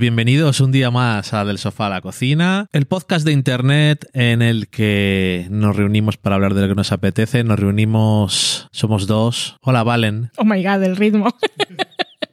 bienvenidos un día más a Del Sofá a la Cocina, el podcast de internet en el que nos reunimos para hablar de lo que nos apetece. Nos reunimos, somos dos. Hola, Valen. Oh my god, el ritmo.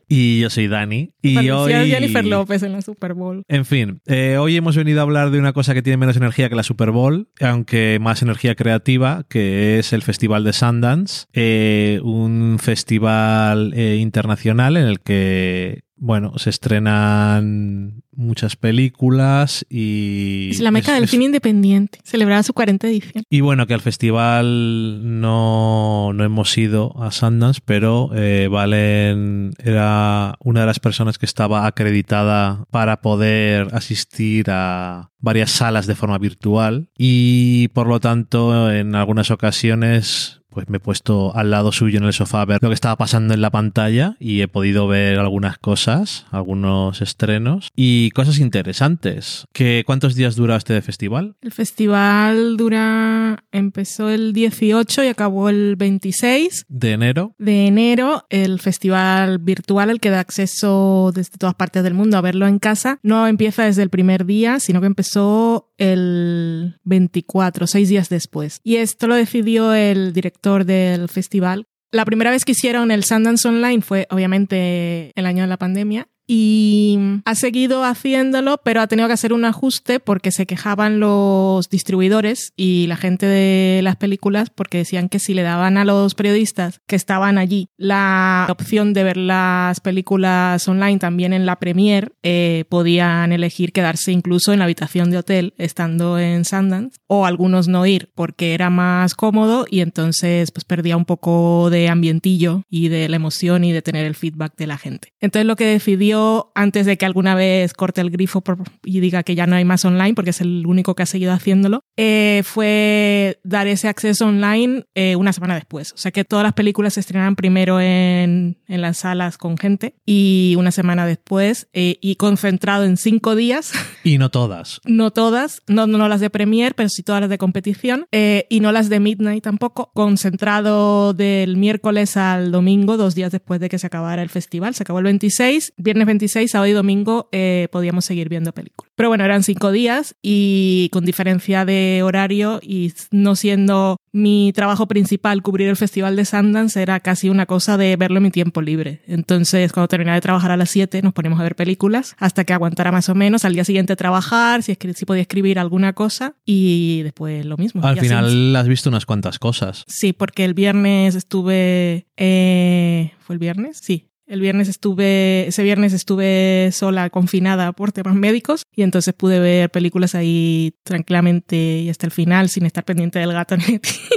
Y yo soy Dani. Y hoy. Jennifer López en la Super Bowl. En fin, eh, hoy hemos venido a hablar de una cosa que tiene menos energía que la Super Bowl, aunque más energía creativa, que es el Festival de Sundance, eh, un festival eh, internacional en el que bueno, se estrenan muchas películas y... Es la meca del cine independiente. Celebraba su 40 edición. Y bueno, que al festival no, no hemos ido a Sundance, pero eh, Valen era una de las personas que estaba acreditada para poder asistir a varias salas de forma virtual y por lo tanto en algunas ocasiones pues me he puesto al lado suyo en el sofá a ver lo que estaba pasando en la pantalla y he podido ver algunas cosas, algunos estrenos y cosas interesantes. ¿Qué, ¿Cuántos días dura este festival? El festival dura, empezó el 18 y acabó el 26 de enero. De enero, el festival virtual, el que da acceso desde todas partes del mundo a verlo en casa, no empieza desde el primer día, sino que empezó el 24, seis días después. Y esto lo decidió el director del festival. La primera vez que hicieron el Sundance Online fue obviamente el año de la pandemia y ha seguido haciéndolo, pero ha tenido que hacer un ajuste porque se quejaban los distribuidores y la gente de las películas porque decían que si le daban a los periodistas que estaban allí la opción de ver las películas online también en la premier, eh, podían elegir quedarse incluso en la habitación de hotel estando en Sundance o algunos no ir porque era más cómodo y entonces pues perdía un poco de ambientillo y de la emoción y de tener el feedback de la gente. Entonces lo que decidió antes de que alguna vez corte el grifo y diga que ya no hay más online, porque es el único que ha seguido haciéndolo, eh, fue dar ese acceso online eh, una semana después. O sea que todas las películas se estrenaran primero en, en las salas con gente y una semana después eh, y concentrado en cinco días. Y no todas. no todas, no, no las de Premiere, pero sí todas las de competición y no las de Midnight tampoco. Concentrado del miércoles al domingo, dos días después de que se acabara el festival. Se acabó el 26, viernes 26, sábado y domingo eh, podíamos seguir viendo películas. Pero bueno, eran cinco días y con diferencia de horario y no siendo mi trabajo principal cubrir el festival de Sundance, era casi una cosa de verlo en mi tiempo libre. Entonces, cuando terminaba de trabajar a las 7, nos poníamos a ver películas hasta que aguantara más o menos. Al día siguiente trabajar, si, si podía escribir alguna cosa y después lo mismo. Al final has visto unas cuantas cosas. Sí, porque el viernes estuve... Eh, ¿Fue el viernes? Sí, el viernes estuve, ese viernes estuve sola, confinada por temas médicos y entonces pude ver películas ahí tranquilamente y hasta el final sin estar pendiente del gato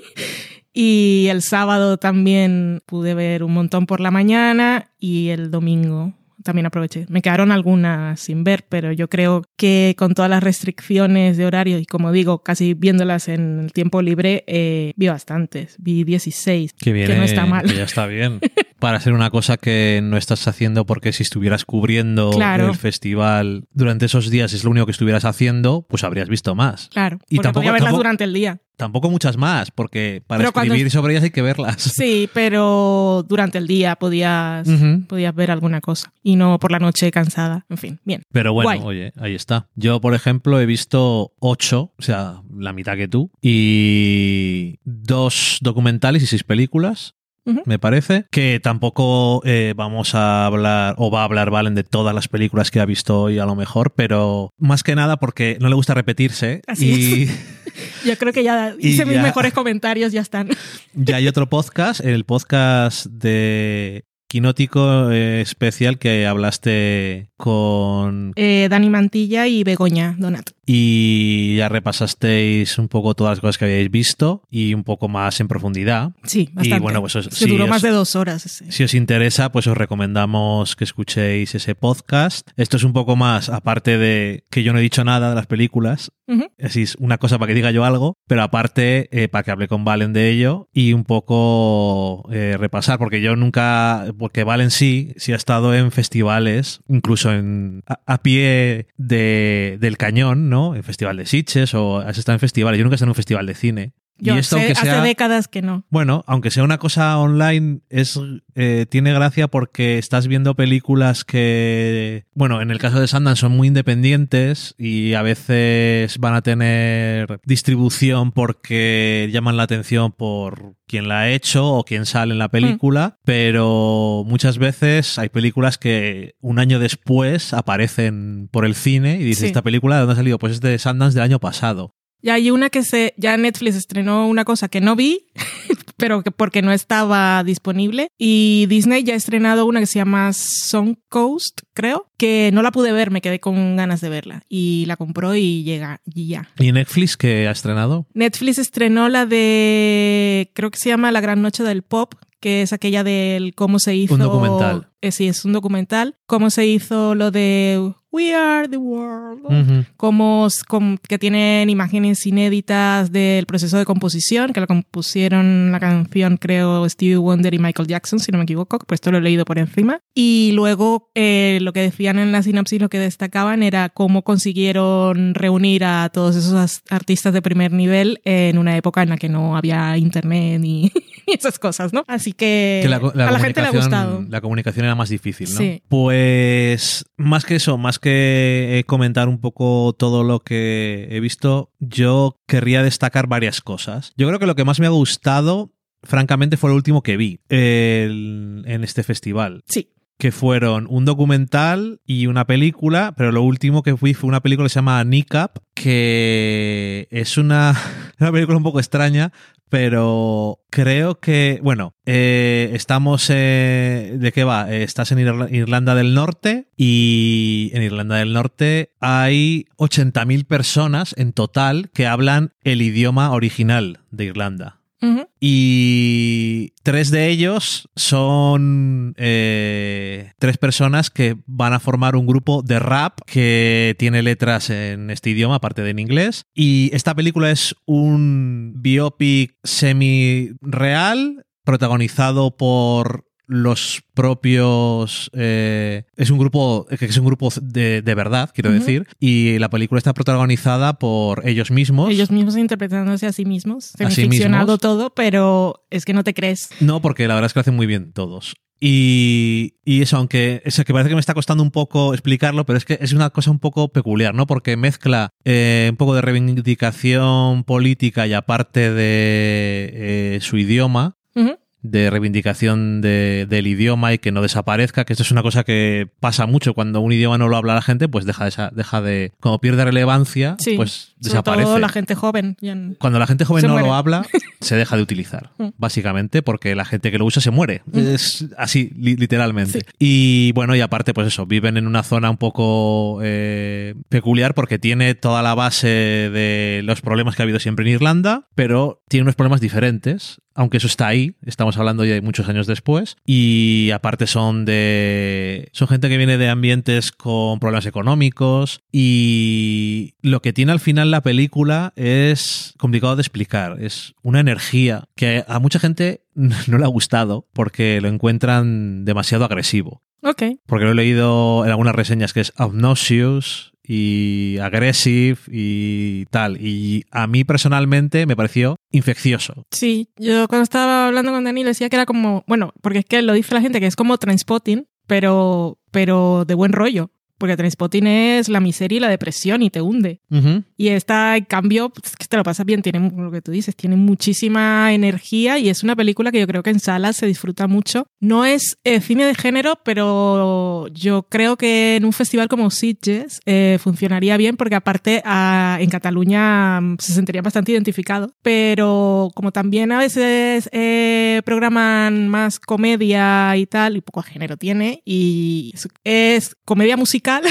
y el sábado también pude ver un montón por la mañana y el domingo también aproveché. Me quedaron algunas sin ver, pero yo creo que con todas las restricciones de horario y como digo, casi viéndolas en el tiempo libre, eh, vi bastantes. Vi 16. Que, que no está mal. Que ya está bien. Para hacer una cosa que no estás haciendo porque si estuvieras cubriendo el festival durante esos días es lo único que estuvieras haciendo, pues habrías visto más. Claro. Y tampoco, podía verlas durante el día. Tampoco muchas más, porque para escribir sobre ellas hay que verlas. Sí, pero durante el día podías, podías ver alguna cosa y no por la noche cansada. En fin, bien. Pero bueno, oye, ahí está. Yo, por ejemplo, he visto ocho, o sea, la mitad que tú, y dos documentales y seis películas me parece. Que tampoco eh, vamos a hablar, o va a hablar Valen de todas las películas que ha visto hoy a lo mejor, pero más que nada porque no le gusta repetirse. y... Yo creo que ya hice mis mejores comentarios, ya están. Ya hay otro podcast, el podcast de Quinótico eh, especial que hablaste con... Eh, Dani Mantilla y Begoña Donat. Y ya repasasteis un poco todas las cosas que habíais visto y un poco más en profundidad. Sí, bastante. Y bueno, pues Se duró más de dos horas. Si os interesa, pues os recomendamos que escuchéis ese podcast. Esto es un poco más, aparte de que yo no he dicho nada de las películas, así es una cosa para que diga yo algo, pero aparte eh, para que hable con Valen de ello y un poco repasar, porque yo nunca porque Valen sí, sí ha estado en festivales, incluso en, a, pie de, del cañón, ¿no? En Festival de Sitges o has estado en festivales. Yo nunca he estado en un festival de cine. Yo Y esto, sé- hace décadas que no. Bueno, aunque sea una cosa online, es eh, tiene gracia porque estás viendo películas que, bueno, en el caso de Sundance son muy independientes y a veces van a tener distribución porque llaman la atención por quien la ha hecho o quien sale en la película, pero muchas veces hay películas que un año después aparecen por el cine y dices, Sí. ¿esta película de dónde ha salido? Pues es de Sundance del año pasado. Y hay una que se, ya Netflix estrenó una cosa que no vi, pero que porque no estaba disponible. Y Disney ya ha estrenado una que se llama Song Coast, creo, que no la pude ver, me quedé con ganas de verla. Y la compró y llega, y ya. ¿Y Netflix que ha estrenado? Netflix estrenó la de, creo que se llama La Gran Noche del Pop, que es aquella del cómo se hizo. documental. Eh, sí, es un documental. Cómo se hizo lo de We Are the World. Como, com- que tienen imágenes inéditas del proceso de composición, que lo compusieron la canción, creo, Stevie Wonder y Michael Jackson, si no me equivoco, pues esto lo he leído por encima. Y luego eh, lo que decían en la sinopsis, lo que destacaban era cómo consiguieron reunir a todos esos as- artistas de primer nivel en una época en la que no había internet ni, ni esas cosas, ¿no? Así que, Que la, la a la gente le ha comunicación- gustado. La comunicación era más difícil, ¿no? Sí. Pues más que eso, más que eh, comentar un poco todo lo que he visto, yo querría destacar varias cosas. Yo creo que lo que más me ha gustado, francamente, fue lo último que vi el- en este festival. Sí. Que fueron un documental y una película, pero lo último que fui fue una película que se llama Kneecap, que es una, una película un poco extraña, pero creo que, bueno, eh, estamos... eh, ¿De qué va? Eh, estás en Irla- Irlanda del Norte y en Irlanda del Norte hay 80.000 personas en total que hablan el idioma original de Irlanda. Y tres de ellos son eh, tres personas que van a formar un grupo de rap que tiene letras en este idioma, aparte de en inglés. Y esta película es un biopic semi-real, protagonizado por los propios eh, es un grupo es un grupo de, de verdad quiero decir y la película está protagonizada por ellos mismos Ellos mismos interpretándose a sí mismos. Sí Semificcionado mismos. todo, pero es que no te crees. No, porque la verdad es que lo hacen muy bien todos. Y, y eso, aunque es que parece que me está costando un poco explicarlo, pero es que es una cosa un poco peculiar, ¿no? Porque mezcla eh, un poco de reivindicación política y aparte de eh, su idioma. De reivindicación de- del idioma y que no desaparezca, que esto es una cosa que pasa mucho cuando un idioma no lo habla la gente, pues deja de, deja de como pierde relevancia, Sí. pues Sobre desaparece. todo la gente joven. Cuando la gente joven Se no muere. lo habla, se deja de utilizar, Mm. básicamente, porque la gente que lo usa se muere. Es así, li- literalmente. Sí. Y bueno, y aparte, pues eso, viven en una zona un poco eh, peculiar porque tiene toda la base de los problemas que ha habido siempre en Irlanda, pero tiene unos problemas diferentes. Aunque eso está ahí, estamos hablando ya de muchos años después. Y aparte son de. Son gente que viene de ambientes con problemas económicos. Y lo que tiene al final la película es complicado de explicar. Es una energía que a mucha gente no le ha gustado porque lo encuentran demasiado agresivo. Ok. Porque lo he leído en algunas reseñas que es obnoxious y aggressive y tal. Y a mí personalmente me pareció infeccioso. Sí, yo cuando estaba hablando con Dani le decía que era como, bueno, porque es que lo dice la gente que es como Transpotting, pero, pero de buen rollo. Porque Transpotting es la miseria y la depresión y te hunde. Ujú. Y esta, en cambio, pues, te lo pasas bien, tiene lo que tú dices, tiene muchísima energía y es una película que yo creo que en salas se disfruta mucho. No es eh, cine de género, pero yo creo que en un festival como Sitges eh, funcionaría bien porque aparte ah, en Cataluña mm, se sentiría bastante identificado. Pero como también a veces eh, programan más comedia y tal, y poco género tiene, y es- es comedia musical.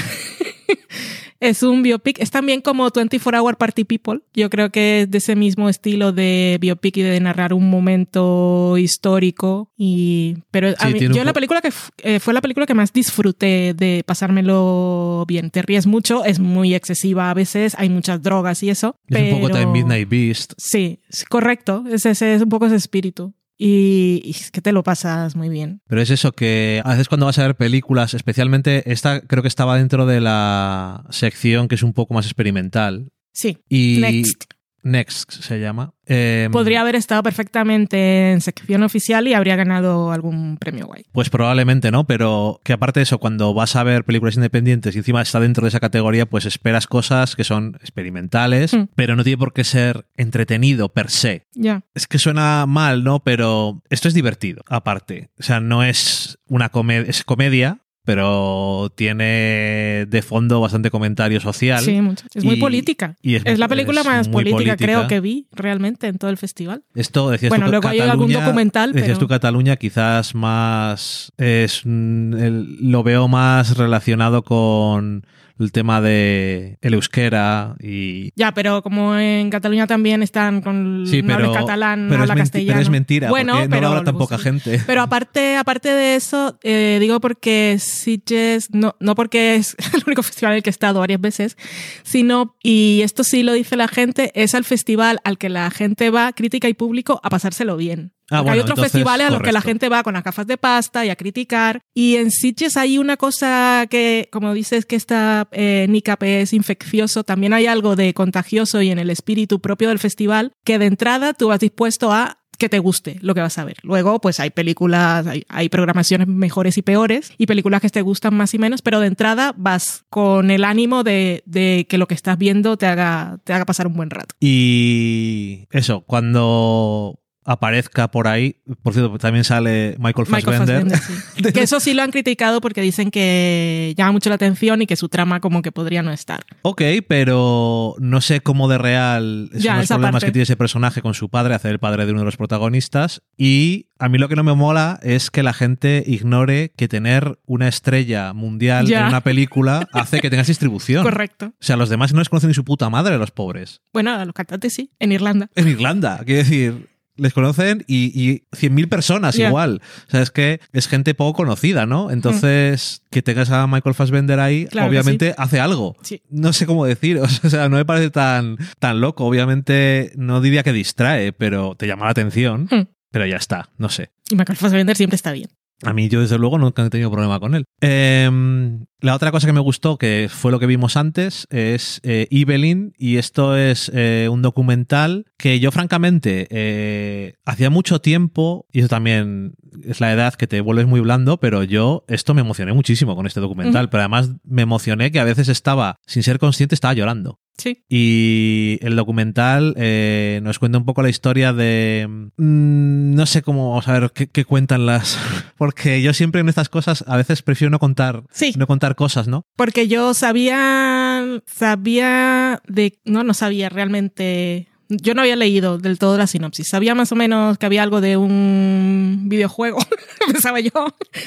Es un biopic, es también como 24 Hour Party People. Yo creo que es de ese mismo estilo de biopic y de narrar un momento histórico. Y, pero a Sí, mí- tiene un yo la película que eh, fue la película que más disfruté de pasármelo bien. Te ríes mucho, es muy excesiva a veces, hay muchas drogas y eso. Es un poco también Midnight Beast. Sí, es correcto. Es, ese, es un poco ese espíritu. Y, y es que te lo pasas muy bien. Pero es eso, que a veces cuando vas a ver películas, especialmente esta creo que estaba dentro de la sección que es un poco más experimental. Sí. Y, Next. Next se llama. Eh, Podría haber estado perfectamente en sección oficial y habría ganado algún premio guay. Pues probablemente no, pero que aparte de eso, cuando vas a ver películas independientes y encima está dentro de esa categoría, pues esperas cosas que son experimentales, Hmm. pero no tiene por qué ser entretenido per se. Ya. Es que suena mal, ¿no? Pero esto es divertido, aparte. O sea, no es una comedia, es comedia, pero tiene de fondo bastante comentario social. Sí, mucho. Es muy Y- política. y es- es la película es más política, política. creo que vi realmente en todo el festival. Esto decías Bueno, tú, luego hay algún Cataluña- documental, Decías pero- tú Cataluña, quizás más es mm, el- lo veo más relacionado con el tema de el euskera y Ya, pero como en Cataluña también están con sí, no pero, hablas catalán, pero, habla castellano. pero es mentira, Bueno, porque no pero lo habla tan poca gente. Pero aparte, aparte de eso, eh, digo porque Sitges, no, no porque es el único festival en el que he estado varias veces, sino, y esto sí lo dice la gente, es al festival al que la gente va, crítica y público, a pasárselo bien. Ah, bueno, hay otros entonces, festivales a los que la gente va con las gafas de pasta y a criticar. Y en Sitges hay una cosa que, como dices, que esta eh, NICAP es infeccioso, también hay algo de contagioso y en el espíritu propio del festival, que de entrada tú vas dispuesto a que te guste lo que vas a ver. Luego, pues hay películas, hay, hay programaciones mejores y peores y películas que te gustan más y menos, pero de entrada vas con el ánimo de, de que lo que estás viendo te haga, te haga pasar un buen rato. Y eso, cuando aparezca por ahí, por cierto, también sale Michael Michael Fassbender. Sí. que eso sí lo han criticado porque dicen que llama mucho la atención y que su trama como que podría no estar. Ok, pero no sé cómo de real son Ya, los problemas parte. que tiene ese personaje con su padre, hacer el padre de uno de los protagonistas. Y a mí lo que no me mola es que la gente ignore que tener una estrella mundial Ya. en una película hace que tengas distribución. Correcto. O sea, los demás no les conocen ni su puta madre, los pobres. Bueno, a los cantantes sí, en Irlanda. En Irlanda, quiero decir, les conocen y, y 100.000 personas igual. O sea, es que es gente poco conocida, ¿no? Entonces, que tengas a Michael Fassbender ahí, Claro obviamente hace algo. Sí. No sé cómo decir, o sea, no me parece tan, tan loco. Obviamente, no diría que distrae, pero te llama la atención. Hmm. Pero ya está, no sé. Y Michael Fassbender siempre está bien. A mí yo desde luego nunca he tenido problema con él. Em, la otra cosa que me gustó, que fue lo que vimos antes, es eh, Evelyn y esto es eh, un documental que yo francamente eh, hacía mucho tiempo, y eso también es la edad que te vuelves muy blando, pero yo esto me emocioné muchísimo con este documental, pero además me emocioné que a veces estaba, sin ser consciente, estaba llorando. Sí. Y el documental eh, nos cuenta un poco la historia de... mm, no sé cómo, vamos a ver qué, qué cuentan las... Porque yo siempre en estas cosas a veces prefiero no contar, Sí. no contar cosas, ¿no? Porque yo sabía, sabía de, no, no sabía realmente, yo no había leído del todo la sinopsis. Sabía más o menos que había algo de un videojuego, pensaba yo,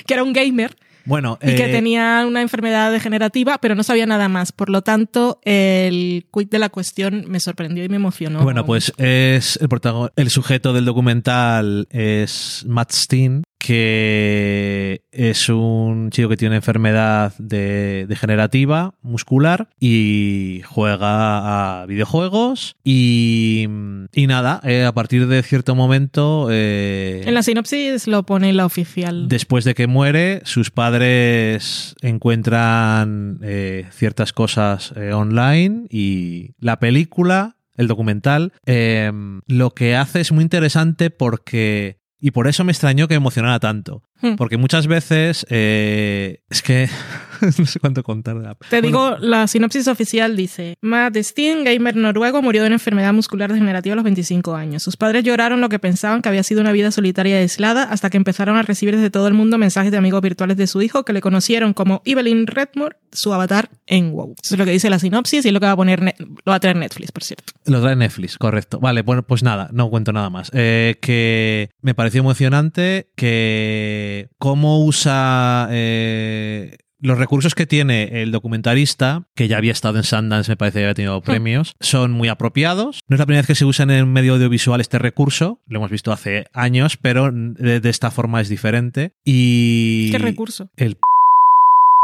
que era un gamer Bueno, y que eh, tenía una enfermedad degenerativa, pero no sabía nada más. Por lo tanto, el quid de la cuestión me sorprendió y me emocionó. Bueno, pues es el, el sujeto del documental es Matt Steen, que es un chico que tiene una enfermedad de- degenerativa muscular y juega a videojuegos y, y nada, eh, a partir de cierto momento... eh, En la sinopsis lo pone la oficial. Después de que muere, sus padres encuentran eh, ciertas cosas online y la película, el documental, eh, lo que hace es muy interesante porque... Y por eso me extrañó que me emocionara tanto. Hmm. Porque muchas veces... eh, es que... no sé cuánto contar. de la- Te Bueno, digo, la sinopsis oficial dice, Matt Steen, gamer noruego, murió de una enfermedad muscular degenerativa a los 25 años. Sus padres lloraron lo que pensaban que había sido una vida solitaria y aislada hasta que empezaron a recibir desde todo el mundo mensajes de amigos virtuales de su hijo que le conocieron como Evelyn Redmore, su avatar en WoW. Eso es lo que dice la sinopsis y es lo que va a poner, Net- lo va a traer Netflix, por cierto. Lo trae Netflix, correcto. Vale, bueno, pues nada, no cuento nada más. Eh, que me pareció emocionante que cómo usa eh, los recursos que tiene el documentarista, que ya había estado en Sundance, me parece que había tenido premios, son muy apropiados. No es la primera vez que se usa en el medio audiovisual este recurso, lo hemos visto hace años, pero de, de esta forma es diferente. Y ¿Qué recurso? el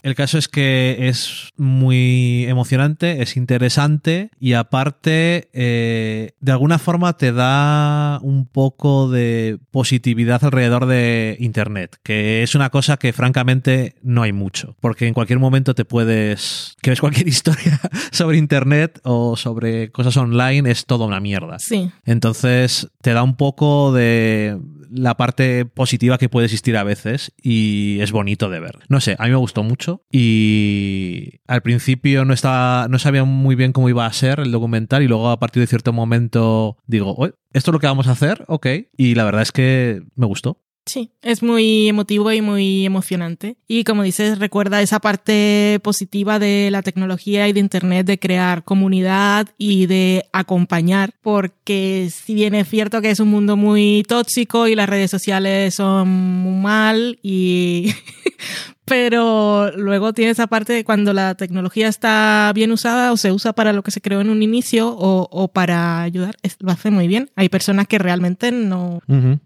El caso es que es muy emocionante, es interesante y aparte eh, de alguna forma te da un poco de positividad alrededor de Internet, que es una cosa que francamente no hay mucho, porque en cualquier momento te puedes... que ves cualquier historia sobre Internet o sobre cosas online, es toda una mierda. Sí. Entonces te da un poco de la parte positiva que puede existir a veces y es bonito de ver. No sé, a mí me gustó mucho y al principio no estaba no sabía muy bien cómo iba a ser el documental y luego a partir de cierto momento digo, "Oye, esto es lo que vamos a hacer, ok. Y la verdad es que me gustó. Sí, es muy emotivo y muy emocionante. Y como dices, recuerda esa parte positiva de la tecnología y de Internet de crear comunidad y de acompañar, porque si bien es cierto que es un mundo muy tóxico y las redes sociales son muy mal y... pero luego tiene esa parte de cuando la tecnología está bien usada o se usa para lo que se creó en un inicio o, o para ayudar, es- lo hace muy bien. Hay personas que realmente no,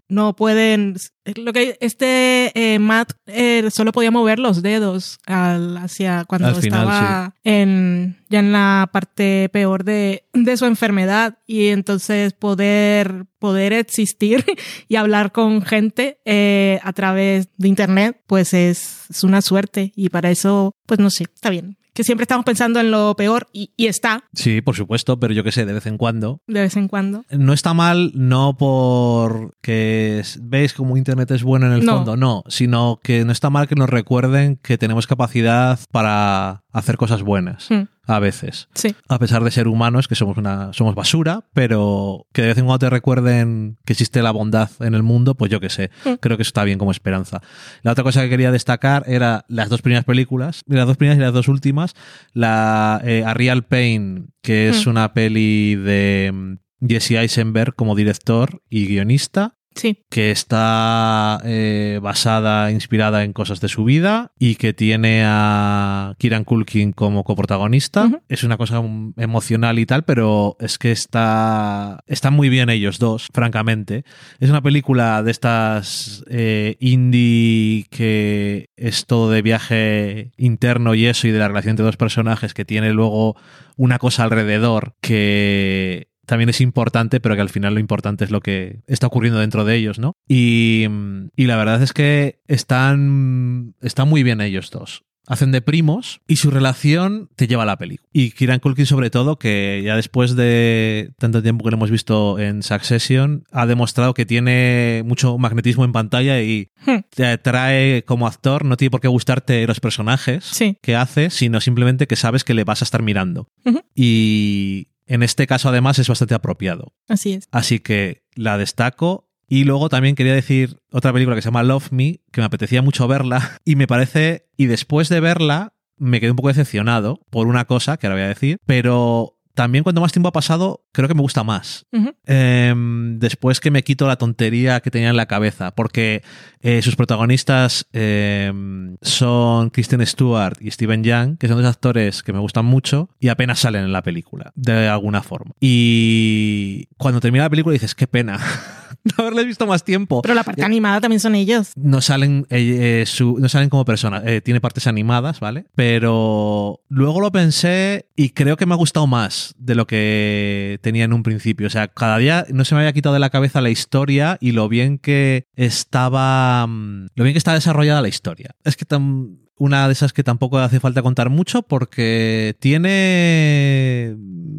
no pueden. Lo que este eh, Matt eh, solo podía mover los dedos al, hacia cuando Al final, estaba en ya en la parte peor de, de su enfermedad y entonces poder poder existir y hablar con gente eh, a través de internet pues es, es una suerte y para eso pues no sé está bien que siempre estamos pensando en lo peor y, y está Sí, por supuesto, pero yo qué sé, de vez en cuando. de vez en cuando No está mal, no porque veis como Internet es bueno en el No. fondo, no, sino que no está mal que nos recuerden que tenemos capacidad para hacer cosas buenas Hmm, a veces. sí A pesar de ser humanos, que somos una somos basura, pero que de vez en cuando te recuerden que existe la bondad en el mundo, pues yo qué sé, Mm. creo que eso está bien como esperanza. La otra cosa que quería destacar era las dos primeras películas, las dos primeras y las dos últimas, la eh, A Real Pain, que es Mm. una peli de mm, Jesse Eisenberg como director y guionista, sí que está eh, basada, inspirada en cosas de su vida y que tiene a Kieran Culkin como coprotagonista. Es una cosa mm, emocional y tal, pero es que está están muy bien ellos dos, francamente. Es una película de estas eh, indie que es todo de viaje interno y eso y de la relación entre dos personajes que tiene luego una cosa alrededor que también es importante, pero que al final lo importante es lo que está ocurriendo dentro de ellos, ¿no? Y, mm, y la verdad es que están, están muy bien ellos dos. Hacen de primos y su relación te lleva a la película. Y Kieran Culkin, sobre todo, que ya después de tanto tiempo que lo hemos visto en Succession, ha demostrado que tiene mucho magnetismo en pantalla y Hmm, te atrae como actor. No tiene por qué gustarte los personajes Sí. que hace, sino simplemente que sabes que le vas a estar mirando. Y en este caso, además, es bastante apropiado. así es Así que la destaco. Y luego también quería decir otra película que se llama Love Me, que me apetecía mucho verla. Y me parece, y después de verla, me quedé un poco decepcionado por una cosa que ahora voy a decir. Pero también cuando más tiempo ha pasado, creo que me gusta más. Em, después que me quito la tontería que tenía en la cabeza, porque eh, sus protagonistas em, son Kristen Stewart y Steven Young, que son dos actores que me gustan mucho y apenas salen en la película, de alguna forma. Y cuando termina la película dices, qué pena haberles visto más tiempo. Pero la parte animada también son ellos. No salen, eh, eh, su- no salen como personas, eh, tiene partes animadas, ¿vale? Pero luego lo pensé y creo que me ha gustado más de lo que tenía en un principio. O sea, cada día no se me había quitado de la cabeza la historia y lo bien que estaba, mm, lo bien que está desarrollada la historia. Es que tam- una de esas que tampoco hace falta contar mucho porque tiene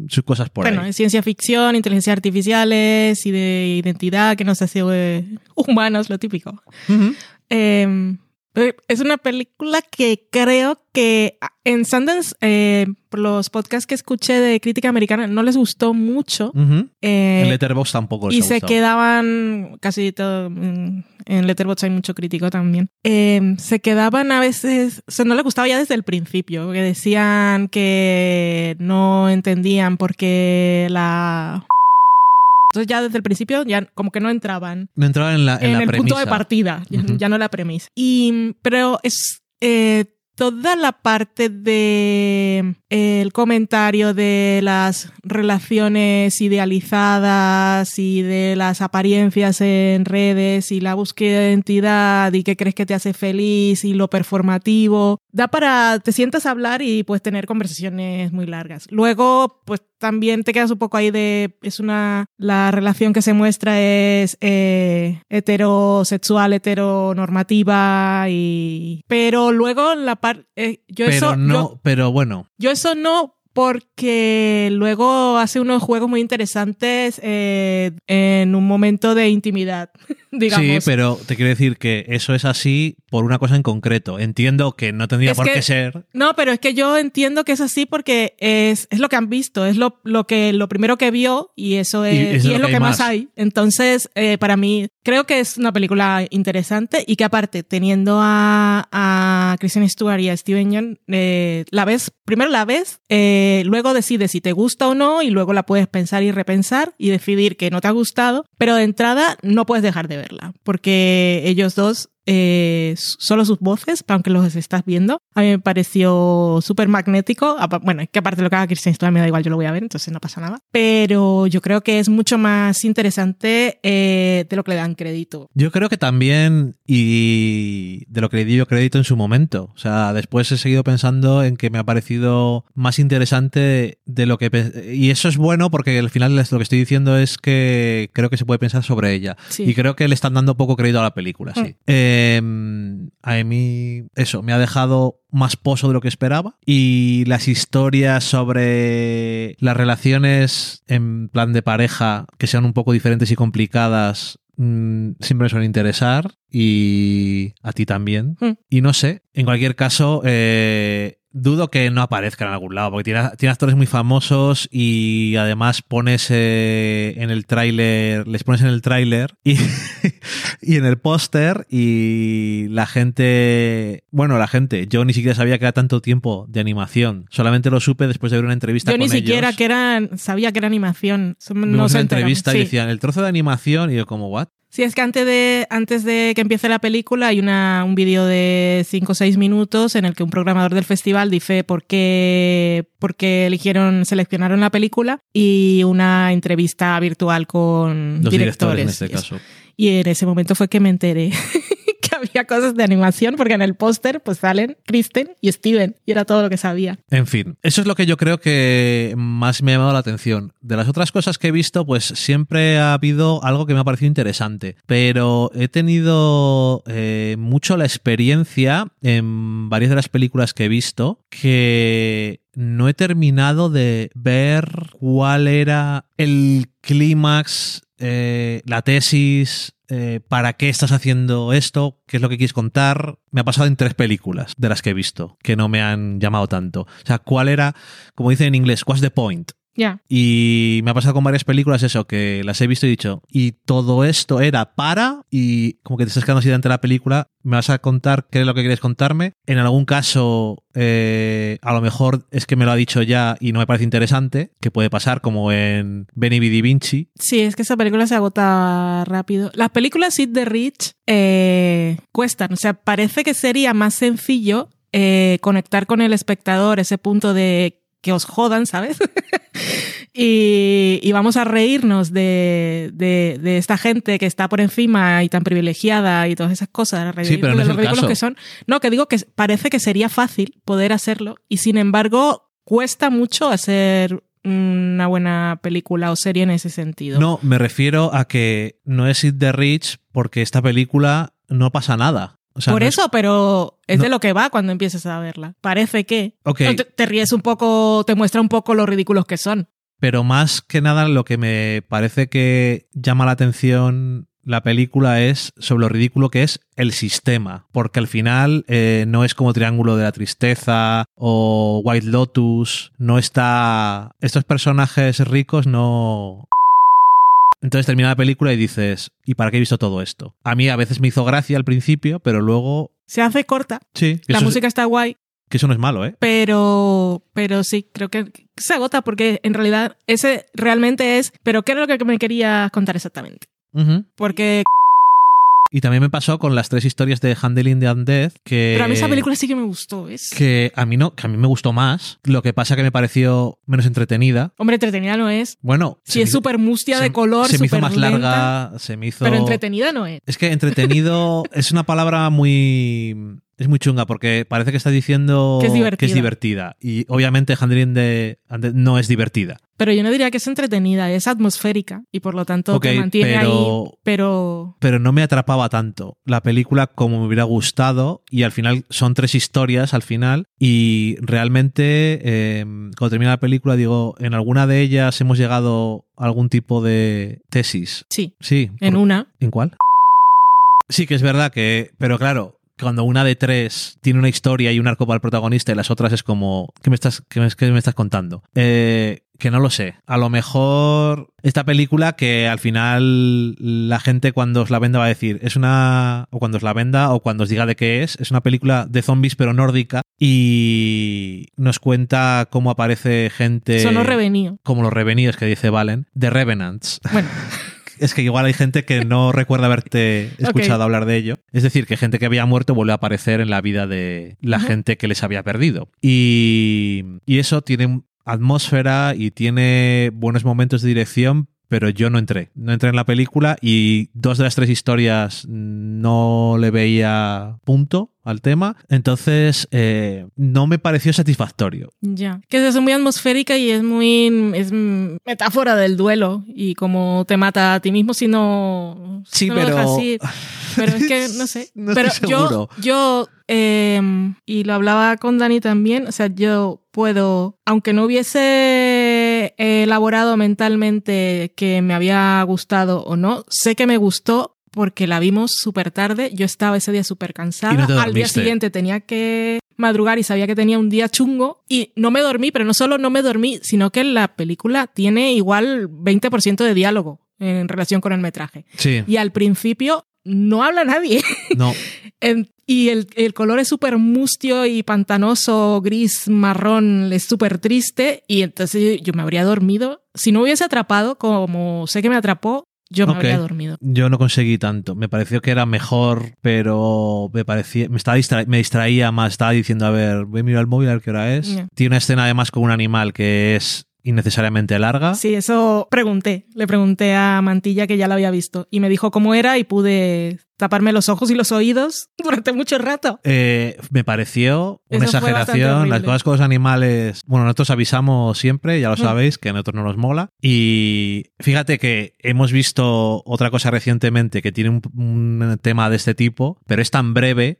sus cosas por bueno, ahí. es ciencia ficción, inteligencia artificiales y de identidad que nos hace eh, humanos, lo típico. Eh, es una película que creo que ah, en Sundance, eh, por los podcasts que escuché de crítica americana, no les gustó mucho. Eh, en Letterboxd tampoco les y ha se quedaban casi todo en Letterboxd hay mucho crítico también. Eh, se quedaban a veces o sea no les gustaba ya desde el principio que decían que no entendían por qué la entonces ya desde el principio ya como que no entraban No entraba en la, en en, la el punto de partida, ya no la premisa. Y, pero es eh, toda la parte de el comentario de las relaciones idealizadas y de las apariencias en redes y la búsqueda de identidad y qué crees que te hace feliz y lo performativo da para, te sientas a hablar y pues tener conversaciones muy largas. Luego, pues también te quedas un poco ahí de, es una, la relación que se muestra es eh, heterosexual, heteronormativa y, pero luego la parte, eh, yo pero eso, no, yo, pero bueno. yo eso no porque luego hace unos juegos muy interesantes eh, en un momento de intimidad, digamos. Sí, pero te quiero decir que eso es así por una cosa en concreto. Entiendo que no tendría Es por que- qué ser. No, pero es que yo entiendo que es así porque es, es lo que han visto, es lo, lo, que, lo primero que vio y eso Y es, y lo es lo que hay más más. hay. Entonces, eh, para mí, creo que es una película interesante y que aparte, teniendo a, a Kristen Stewart y a Steven Yeun, eh, la ves, primero la ves, eh, luego decides si te gusta o no y luego la puedes pensar y repensar y decidir que no te ha gustado, pero de entrada no puedes dejar de verla porque ellos dos eh, solo sus voces, aunque los estás viendo, a mí me pareció súper magnético. Bueno, es que aparte de lo que haga Kristen Stewart me da igual, yo lo voy a ver, entonces no pasa nada. Pero yo creo que es mucho más interesante eh, de lo que le dan crédito. Yo creo que también, y de lo que le di yo crédito en su momento. O sea, después he seguido pensando en que me ha parecido más interesante de lo que... Y eso es bueno porque al final lo que estoy diciendo es que creo que se puede pensar sobre ella. Sí. Y creo que le están dando poco crédito a la película, sí. Mm. Eh, a mí, eso, me ha dejado más pozo de lo que esperaba. Y las historias sobre las relaciones en plan de pareja que sean un poco diferentes y complicadas mm, siempre me suelen interesar. Y a ti también. Mm. Y no sé, en cualquier caso, eh, dudo que no aparezca en algún lado, porque tiene, tiene actores muy famosos y además pones eh, en el tráiler, les pones en el tráiler y, y en el póster y la gente, bueno, la gente, yo ni siquiera sabía que era tanto tiempo de animación, solamente lo supe después de ver una entrevista Yo con ni siquiera que eran, sabía que era animación. No Vimos se una entrevista Sí. y decían el trozo de animación y yo como, ¿what? Sí, es que antes de, antes de que empiece la película hay una, un vídeo de 5 o 6 minutos en el que un programador del festival dice por qué, por qué eligieron, seleccionaron la película y una entrevista virtual con Los directores, directores. en este caso. Y en ese momento fue que me enteré había cosas de animación porque en el póster pues salen Kristen y Steven y era todo lo que sabía. En fin, eso es lo que yo creo que más me ha llamado la atención. De las otras cosas que he visto, pues siempre ha habido algo que me ha parecido interesante, pero he tenido eh, mucho la experiencia en varias de las películas que he visto que no he terminado de ver cuál era el clímax, eh, la tesis, eh, para qué estás haciendo esto, qué es lo que quieres contar. Me ha pasado en tres películas de las que he visto que no me han llamado tanto. O sea, cuál era, como dicen en inglés, what's the point? Ya. Y me ha pasado con varias películas eso, que las he visto y he dicho, y todo esto era para, y como que te estás quedando así delante de la película, me vas a contar qué es lo que quieres contarme. En algún caso, eh, a lo mejor es que me lo ha dicho ya y no me parece interesante, que puede pasar, como en Benny Di Vinci. Sí, es que esa película se agota rápido. Las películas Sid the Rich eh, cuestan, o sea, parece que sería más sencillo eh, conectar con el espectador ese punto de que os jodan, ¿sabes? y, y vamos a reírnos de, de, de esta gente que está por encima y tan privilegiada y todas esas cosas, Sí, pero no es los el ridículos caso. que son. No, que digo que parece que sería fácil poder hacerlo y sin embargo cuesta mucho hacer una buena película o serie en ese sentido. No, me refiero a que no es It the Rich porque esta película no pasa nada. O sea, Por no es- eso, pero es no- de lo que va cuando empiezas a verla. Parece que te, te ríes un poco, te muestra un poco lo ridículos que son. Pero más que nada lo que me parece que llama la atención la película es sobre lo ridículo que es el sistema, porque al final eh, no es como Triángulo de la Tristeza o White Lotus, no está... Estos personajes ricos no... Entonces termina la película y dices, ¿y para qué he visto todo esto? A mí a veces me hizo gracia al principio, pero luego... Se hace corta, Sí, la es- música está guay, que eso no es malo, ¿eh? pero, pero sí, creo que se agota porque en realidad ese realmente es, pero ¿qué era lo que me quería contar exactamente? Porque Y también me pasó con las tres historias de Handling the Undead, que... pero a mí esa película sí que me gustó, ¿ves? que a mí no, que a mí me gustó más. Lo que pasa que me pareció menos entretenida. Hombre, entretenida no es. Bueno, Si es súper mustia se- de color, se me hizo más lenta, larga, se me hizo. Pero entretenida no es. Es que entretenido es una palabra muy Es muy chunga porque parece que está diciendo Que es divertida. divertida. Y obviamente Handling de no es divertida. Pero yo no diría que es entretenida, es atmosférica y por lo tanto te mantiene pero- ahí. Pero Pero no me atrapaba tanto la película como me hubiera gustado. Y al final son tres historias al final. Y realmente, eh, cuando termina la película, digo, en alguna de ellas hemos llegado a algún tipo de tesis. sí, Sí. en por- una. ¿En cuál? Sí, que es verdad que. Pero claro, cuando una de tres tiene una historia y un arco para el protagonista y las otras es como. ¿Qué me estás, qué me, qué me estás contando? Eh, que no lo sé. A lo mejor esta película que al final la gente cuando os la venda va a decir es una. o cuando os la venda o cuando os diga de qué es, es una película de zombies pero nórdica y nos cuenta cómo aparece gente. Son los revenidos. Como los revenidos que dice Valen, de Revenants. Bueno, Es que igual hay gente que no recuerda haberte escuchado hablar de ello. Es decir, que gente que había muerto vuelve a aparecer en la vida de la gente que les había perdido. Y, y eso tiene atmósfera y tiene buenos momentos de dirección, pero yo no entré. No entré en la película y dos de las tres historias no le veía punto al tema. Entonces, eh, no me pareció satisfactorio. ya. Que es muy atmosférica y es muy. es metáfora del duelo y como te mata a ti mismo si no. Sí, no lo pero- dejas. Pero es que no sé. No pero estoy yo, yo eh, y lo hablaba con Dani también, o sea, yo puedo, aunque no hubiese elaborado mentalmente que me había gustado o no, sé que me gustó porque la vimos súper tarde, yo estaba ese día súper cansada, no al día siguiente tenía que madrugar y sabía que tenía un día chungo. Y no me dormí, pero no solo no me dormí, sino que la película tiene igual 20% de diálogo en relación con el metraje. Sí, Y al principio no habla nadie. no. En- y el, el color es súper mustio y pantanoso, gris, marrón, es súper triste. Y entonces yo me habría dormido. Si no hubiese atrapado, como sé que me atrapó, yo me habría dormido. Yo no conseguí tanto. Me pareció que era mejor, pero me parecía, me estaba distra- me distraía más. Estaba diciendo, a ver, voy a mirar el móvil a ver qué hora es. Tiene una escena además con un animal que es innecesariamente larga. Sí, eso pregunté. Le pregunté a Mantilla que ya la había visto. Y me dijo cómo era y pude taparme los ojos y los oídos durante mucho rato. Eh, me pareció una Eso exageración. Las cosas con los animales. Bueno, nosotros avisamos siempre, ya lo Mm. sabéis, que a nosotros no nos mola. Y fíjate que hemos visto otra cosa recientemente que tiene un, un tema de este tipo, pero es tan breve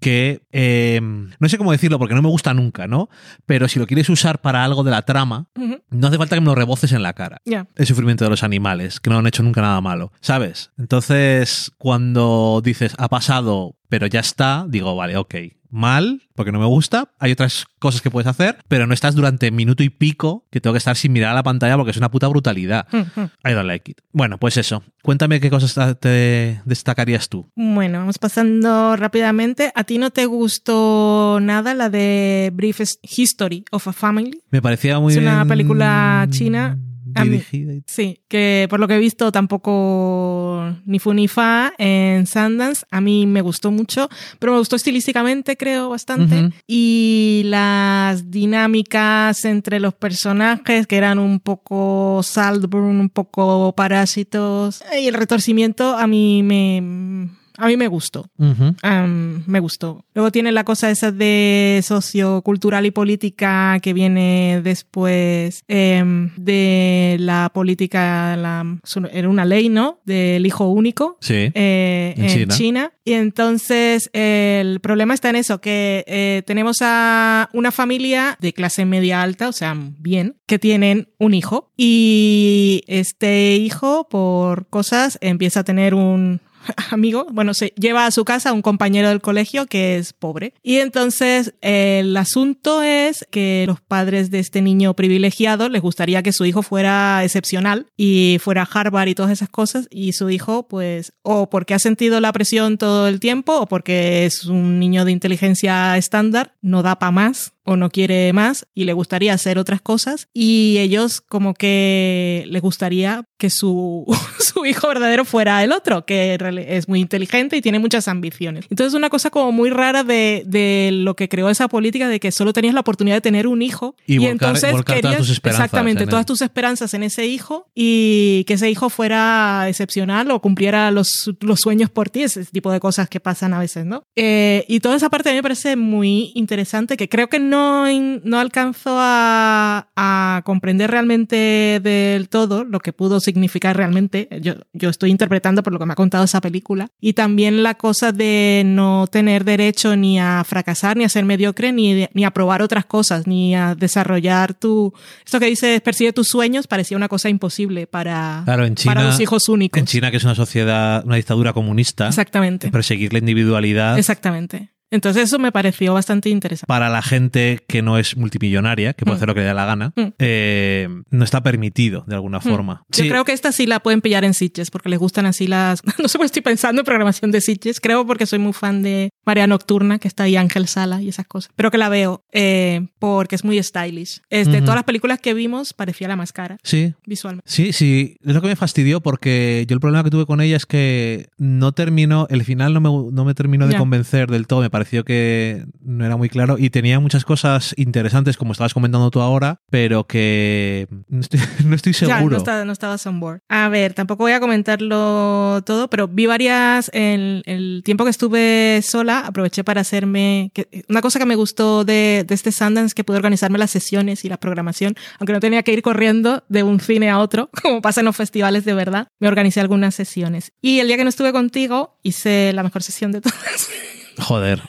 Que eh, no sé cómo decirlo porque no me gusta nunca, ¿no? Pero si lo quieres usar para algo de la trama, no hace falta que me lo reboces en la cara. El sufrimiento de los animales, que no han hecho nunca nada malo, ¿sabes? Entonces, cuando dices ha pasado, pero ya está, digo, vale, ok. Mal, porque no me gusta. Hay otras cosas que puedes hacer, pero no estás durante minuto y pico que tengo que estar sin mirar a la pantalla porque es una puta brutalidad. Ujú. I don't like it. Bueno, pues eso. Cuéntame qué cosas te destacarías tú. Bueno, vamos pasando rápidamente. ¿A ti no te gustó nada la de Brief History of a Family? Me parecía muy Es una película china. Dirigida Sí, que por lo que he visto tampoco ni fu ni fa en Sundance. A mí me gustó mucho, pero me gustó estilísticamente, creo, bastante. Y las dinámicas entre los personajes, que eran un poco Saltburn, un poco parásitos, y el retorcimiento a mí me... A mí me gustó. Me gustó. Luego tiene la cosa esa de sociocultural y política que viene después em, de la política, la, era una ley, ¿no? Del hijo único. Sí. eh, En en, China. China. Y entonces el problema está en eso, que eh, tenemos a una familia de clase media alta, o sea, bien, que tienen un hijo. Y este hijo, por cosas, empieza a tener un amigo, bueno, se lleva a su casa a un compañero del colegio que es pobre. Y entonces el asunto es que los padres de este niño privilegiado les gustaría que su hijo fuera excepcional y fuera a Harvard y todas esas cosas. Y su hijo, pues, o porque ha sentido la presión todo el tiempo o porque es un niño de inteligencia estándar, no da para más o no quiere más y le gustaría hacer otras cosas y ellos como que le gustaría que su, su hijo verdadero fuera el otro, que es muy inteligente y tiene muchas ambiciones. Entonces una cosa como muy rara de, de lo que creó esa política de que solo tenías la oportunidad de tener un hijo Y volcar- entonces volcar todas querías tus esperanzas exactamente en todas tus esperanzas en ese hijo y que ese hijo fuera excepcional o cumpliera los, los sueños por ti, ese tipo de cosas que pasan a veces, ¿no? Eh, y toda esa parte a mí me parece muy interesante, que creo que no, in- no alcanzo a, a comprender realmente del todo lo que pudo significar realmente. Yo, yo estoy interpretando por lo que me ha contado esa película. Y también la cosa de no tener derecho ni a fracasar, ni a ser mediocre, ni, ni a probar otras cosas, ni a desarrollar tu... Esto que dices, persigue tus sueños, parecía una cosa imposible para, Claro, en China, para los hijos únicos. en China, que es una sociedad, una dictadura comunista, Exactamente. perseguir la individualidad Exactamente. Entonces eso me pareció bastante interesante. para la gente que no es multimillonaria, que puede Mm. hacer lo que le dé la gana, Mm. eh, no está permitido de alguna forma. Yo Sí, creo que esta sí la pueden pillar en Sitges porque les gustan así las... No sé por qué estoy pensando en programación de Sitges. Creo porque soy muy fan de María Nocturna, que está ahí Ángel Sala y esas cosas. Pero que la veo eh, porque es muy stylish. Es de Ujú. todas las películas que vimos, parecía la más cara sí, visualmente. Sí, sí, es lo que me fastidió porque yo el problema que tuve con ella es que no terminó, el final no me, no me terminó de Ya. convencer del todo, me pareció que no era muy claro y tenía muchas cosas interesantes como estabas comentando tú ahora, pero que no estoy, no estoy Ya, seguro. no, está- no estabas on board. A ver, tampoco voy a comentarlo todo, pero vi varias. En el tiempo que estuve sola, aproveché para hacerme. que- una cosa que me gustó de, de este Sundance es que pude organizarme las sesiones y la programación, aunque no tenía que ir corriendo de un cine a otro, como pasa en los festivales de verdad. Me organicé algunas sesiones. Y el día que no estuve contigo, hice la mejor sesión de todas. Joder.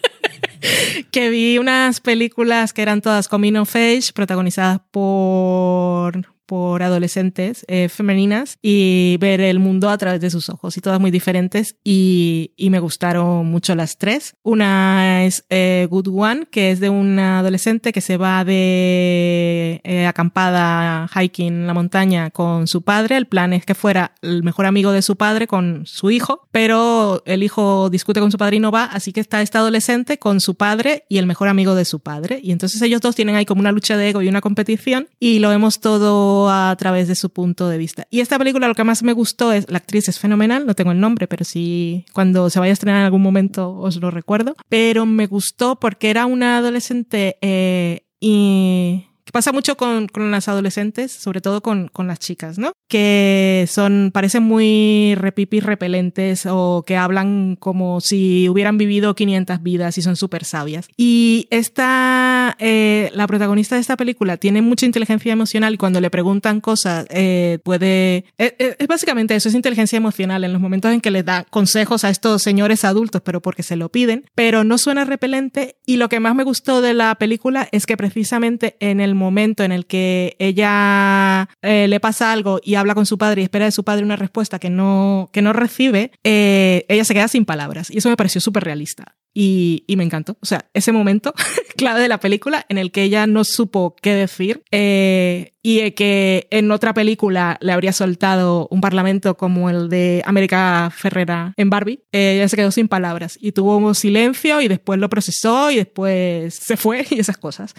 que vi unas películas que eran todas coming of age, protagonizadas por por adolescentes eh, femeninas y ver el mundo a través de sus ojos y todas muy diferentes y, y me gustaron mucho las tres. Una es eh, Good One, que es de una adolescente que se va de eh, acampada hiking en la montaña con su padre. El plan es que fuera el mejor amigo de su padre con su hijo, pero el hijo discute con su padre y no va, así que está esta adolescente con su padre y el mejor amigo de su padre. Y entonces ellos dos tienen ahí como una lucha de ego y una competición y lo vemos todo a través de su punto de vista. Y esta película lo que más me gustó es, la actriz es fenomenal, no tengo el nombre, pero sí cuando se vaya a estrenar en algún momento os lo recuerdo, pero me gustó porque era una adolescente eh, y pasa mucho con, con las adolescentes, sobre todo con, con las chicas, ¿no? Que son, parecen muy repipis repelentes o que hablan como si hubieran vivido 500 vidas y son súper sabias. Y esta, eh, la protagonista de esta película tiene mucha inteligencia emocional y cuando le preguntan cosas eh, puede... Es, es- es básicamente eso, es inteligencia emocional en los momentos en que les da consejos a estos señores adultos, pero porque se lo piden, pero no suena repelente y lo que más me gustó de la película es que precisamente en el momento en el que ella eh, le pasa algo y habla con su padre y espera de su padre una respuesta que no, que no recibe, eh, ella se queda sin palabras y eso me pareció súper realista. Y, y me encantó. O sea, ese momento clave de la película en el que ella no supo qué decir eh, y que en otra película le habría soltado un parlamento como el de América Ferrera en Barbie, eh, ella se quedó sin palabras y tuvo un silencio y después lo procesó y después se fue y esas cosas.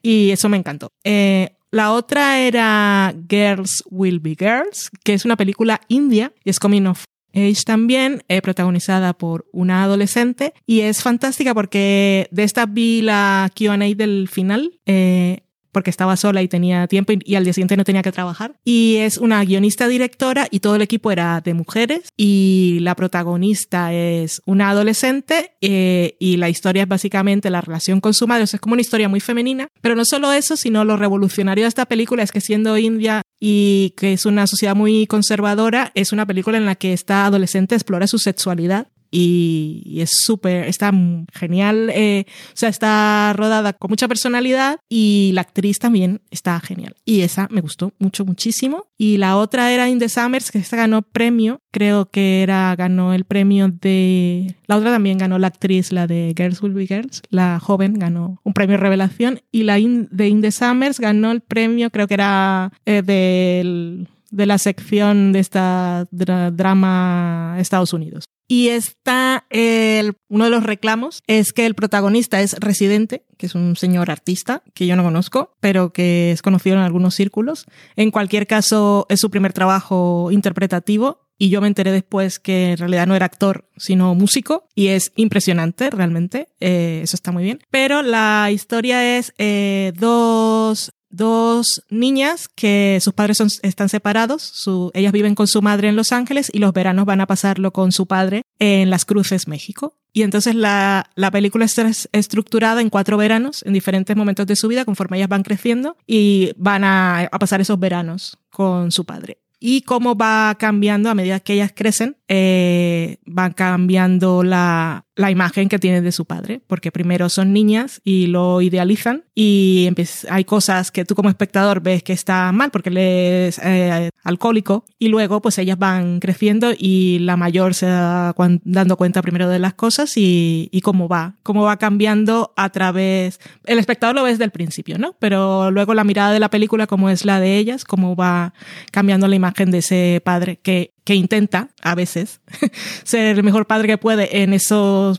Y eso me encantó. Eh, la otra era Girls Will Be Girls, que es una película india y es coming of age también, eh, protagonizada por una adolescente y es fantástica porque de esta vi la Q&A del final. eh, porque estaba sola y tenía tiempo y, al día siguiente no tenía que trabajar. Y es una guionista directora y todo el equipo era de mujeres y la protagonista es una adolescente eh, y la historia es básicamente la relación con su madre. O sea, es como una historia muy femenina, pero no solo eso, sino lo revolucionario de esta película es que siendo India y que es una sociedad muy conservadora, es una película en la que esta adolescente explora su sexualidad y, y es súper, está genial, eh, o sea, está rodada con mucha personalidad y la actriz también está genial. Y esa me gustó mucho, muchísimo. Y la otra era In the Summers, que esta ganó premio, creo que era, ganó el premio de, la otra también ganó la actriz, la de Girls Will Be Girls, la joven ganó un premio revelación y la in- de In the Summers ganó el premio, creo que era eh, del de la sección de esta dra- drama Estados Unidos. Y está el, uno de los reclamos es que el protagonista es residente, que es un señor artista que yo no conozco, pero que es conocido en algunos círculos. En cualquier caso, es su primer trabajo interpretativo y yo me enteré después que en realidad no era actor, sino músico, y es impresionante realmente, eh, eso está muy bien. Pero la historia es eh, dos dos niñas que sus padres son, están separados, su, ellas viven con su madre en Los Ángeles y los veranos van a pasarlo con su padre en Las Cruces, México. Y entonces la, la película está estructurada en cuatro veranos, en diferentes momentos de su vida, conforme ellas van creciendo y van a, a pasar esos veranos con su padre y cómo va cambiando a medida que ellas crecen, eh, va cambiando la, la imagen que tienen de su padre, porque primero son niñas y lo idealizan y hay cosas que tú como espectador ves que está mal porque él es eh, alcohólico y luego pues ellas van creciendo y la mayor se da dando cuenta primero de las cosas y, y cómo va, cómo va cambiando a través, el espectador lo ves desde el principio, ¿no? Pero luego la mirada de la película como es la de ellas, cómo va cambiando la imagen de ese padre que que intenta a veces ser el mejor padre que puede en esos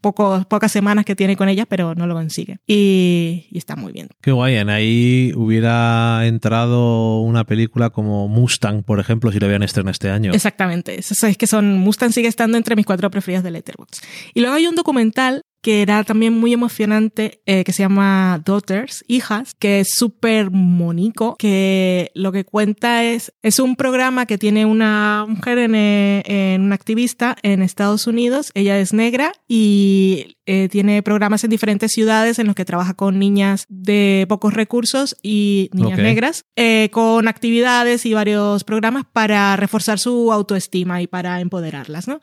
pocos, pocas semanas que tiene con ella, pero no lo consigue. Y, está muy bien. Qué guay, en ahí hubiera entrado una película como Mustang, por ejemplo, si lo habían estrenado este año. Exactamente, es, es que son Mustang sigue estando entre mis cuatro preferidas de Letterboxd. Y luego hay un documental que era también muy emocionante, eh, que se llama Daughters, Hijas, que es súper monico, que lo que cuenta es, es un programa que tiene una mujer en, eh, en una activista en Estados Unidos, ella es negra y eh, tiene programas en diferentes ciudades en los que trabaja con niñas de pocos recursos y niñas negras, eh, con actividades y varios programas para reforzar su autoestima y para empoderarlas, ¿no?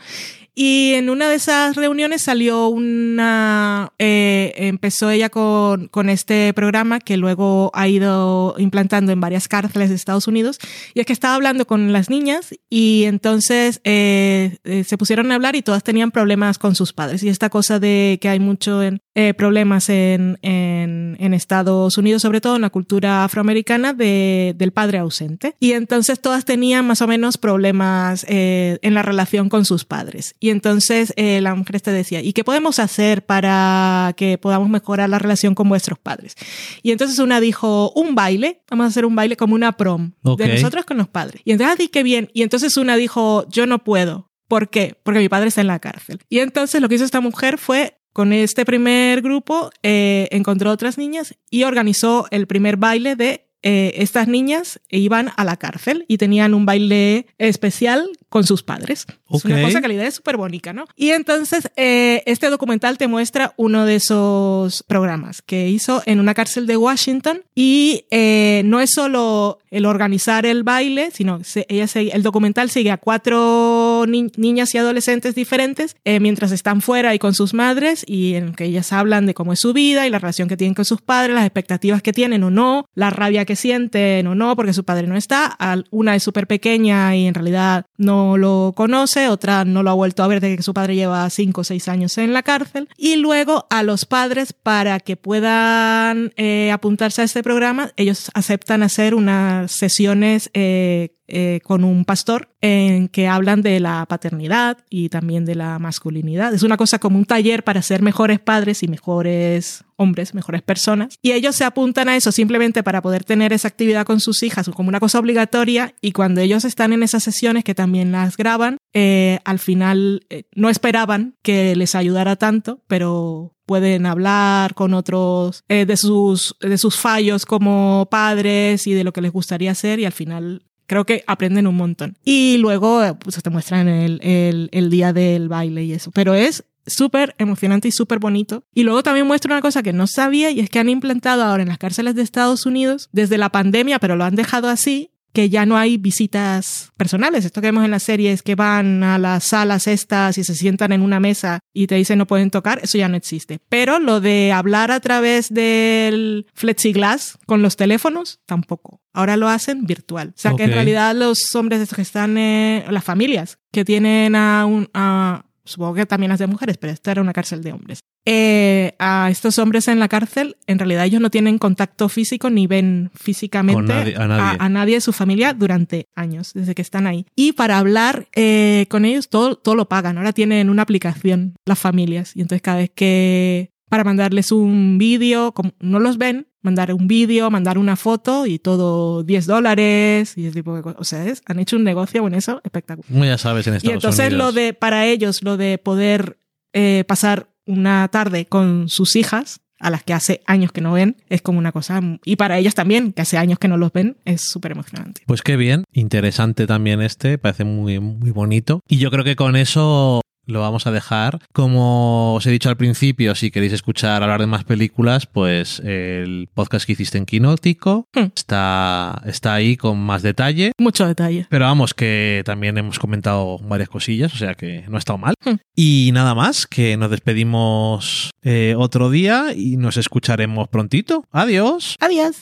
Y en una de esas reuniones salió una, eh, empezó ella con, con este programa que luego ha ido implantando en varias cárceles de Estados Unidos, y es que estaba hablando con las niñas y entonces eh, eh, se pusieron a hablar y todas tenían problemas con sus padres. Y esta cosa de que hay mucho en, eh, problemas en, en, en, Estados Unidos, sobre todo en la cultura afroamericana, de, del padre ausente. Y entonces todas tenían más o menos problemas eh, en la relación con sus padres. Y entonces eh, la mujer te decía, ¿y qué podemos hacer para que podamos mejorar la relación con vuestros padres? Y entonces una dijo, un baile, vamos a hacer un baile como una prom de nosotros con los padres. Y entonces, ah, qué bien. Y entonces una dijo, yo no puedo. ¿Por qué? Porque mi padre está en la cárcel. Y entonces lo que hizo esta mujer fue con este primer grupo eh, encontró otras niñas y organizó el primer baile de eh, estas niñas iban a la cárcel y tenían un baile especial con sus padres. Es una cosa que la idea es súper bonita, ¿no? Y entonces eh, este documental te muestra uno de esos programas que hizo en una cárcel de Washington y eh, no es solo el organizar el baile, sino ella el documental sigue a cuatro niñas y adolescentes diferentes eh, mientras están fuera y con sus madres y en que ellas hablan de cómo es su vida y la relación que tienen con sus padres, las expectativas que tienen o no, la rabia que sienten o no porque su padre no está. Una es súper pequeña y en realidad no lo conoce, otra no lo ha vuelto a ver de que su padre lleva cinco o seis años en la cárcel. Y luego a los padres para que puedan eh, apuntarse a este programa, ellos aceptan hacer unas sesiones eh, eh, con un pastor en que hablan de la paternidad y también de la masculinidad. Es una cosa como un taller para ser mejores padres y mejores hombres, mejores personas. Y ellos se apuntan a eso simplemente para poder tener esa actividad con sus hijas como una cosa obligatoria y cuando ellos están en esas sesiones que también las graban, eh, al final eh, no esperaban que les ayudara tanto, pero pueden hablar con otros de, sus, de sus fallos como padres y de lo que les gustaría hacer y al final creo que aprenden un montón. Y luego pues, te muestran el, el, el día del baile y eso. Pero es súper emocionante y súper bonito. Y luego también muestra una cosa que no sabía y es que han implantado ahora en las cárceles de Estados Unidos desde la pandemia, pero lo han dejado así, que ya no hay visitas personales. Esto que vemos en las series que van a las salas estas y se sientan en una mesa y te dicen no pueden tocar, eso ya no existe. Pero lo de hablar a través del flexiglass con los teléfonos, tampoco. Ahora lo hacen virtual. O sea que en realidad los hombres que están, eh, las familias que tienen a, un, a supongo que también las de mujeres, pero esta era una cárcel de hombres. Eh, a estos hombres en la cárcel, en realidad ellos no tienen contacto físico ni ven físicamente nadie- a nadie. a nadie de su familia durante años, desde que están ahí. Y para hablar eh, con ellos, todo, todo lo pagan. Ahora tienen una aplicación las familias. Y entonces cada vez que para mandarles un vídeo, como no los ven, mandar un vídeo, mandar una foto y todo 10 dólares y ese tipo de cosas. O sea, es- han hecho un negocio con eso espectacular. Como ya sabes, en Y Estados entonces Unidos. lo de, para ellos, lo de poder eh, pasar una tarde con sus hijas, a las que hace años que no ven, es como una cosa, y para ellas también, que hace años que no los ven, es súper emocionante. Pues qué bien, interesante también este, parece muy, muy bonito. Y yo creo que con eso lo vamos a dejar. Como os he dicho al principio, si queréis escuchar hablar de más películas, pues el podcast que hiciste en Quinótico Hmm. está, está ahí con más detalle. Mucho detalle. Pero vamos, que también hemos comentado varias cosillas, o sea que no ha estado mal. Hmm. Y nada más, que nos despedimos eh, otro día y nos escucharemos prontito. Adiós. Adiós.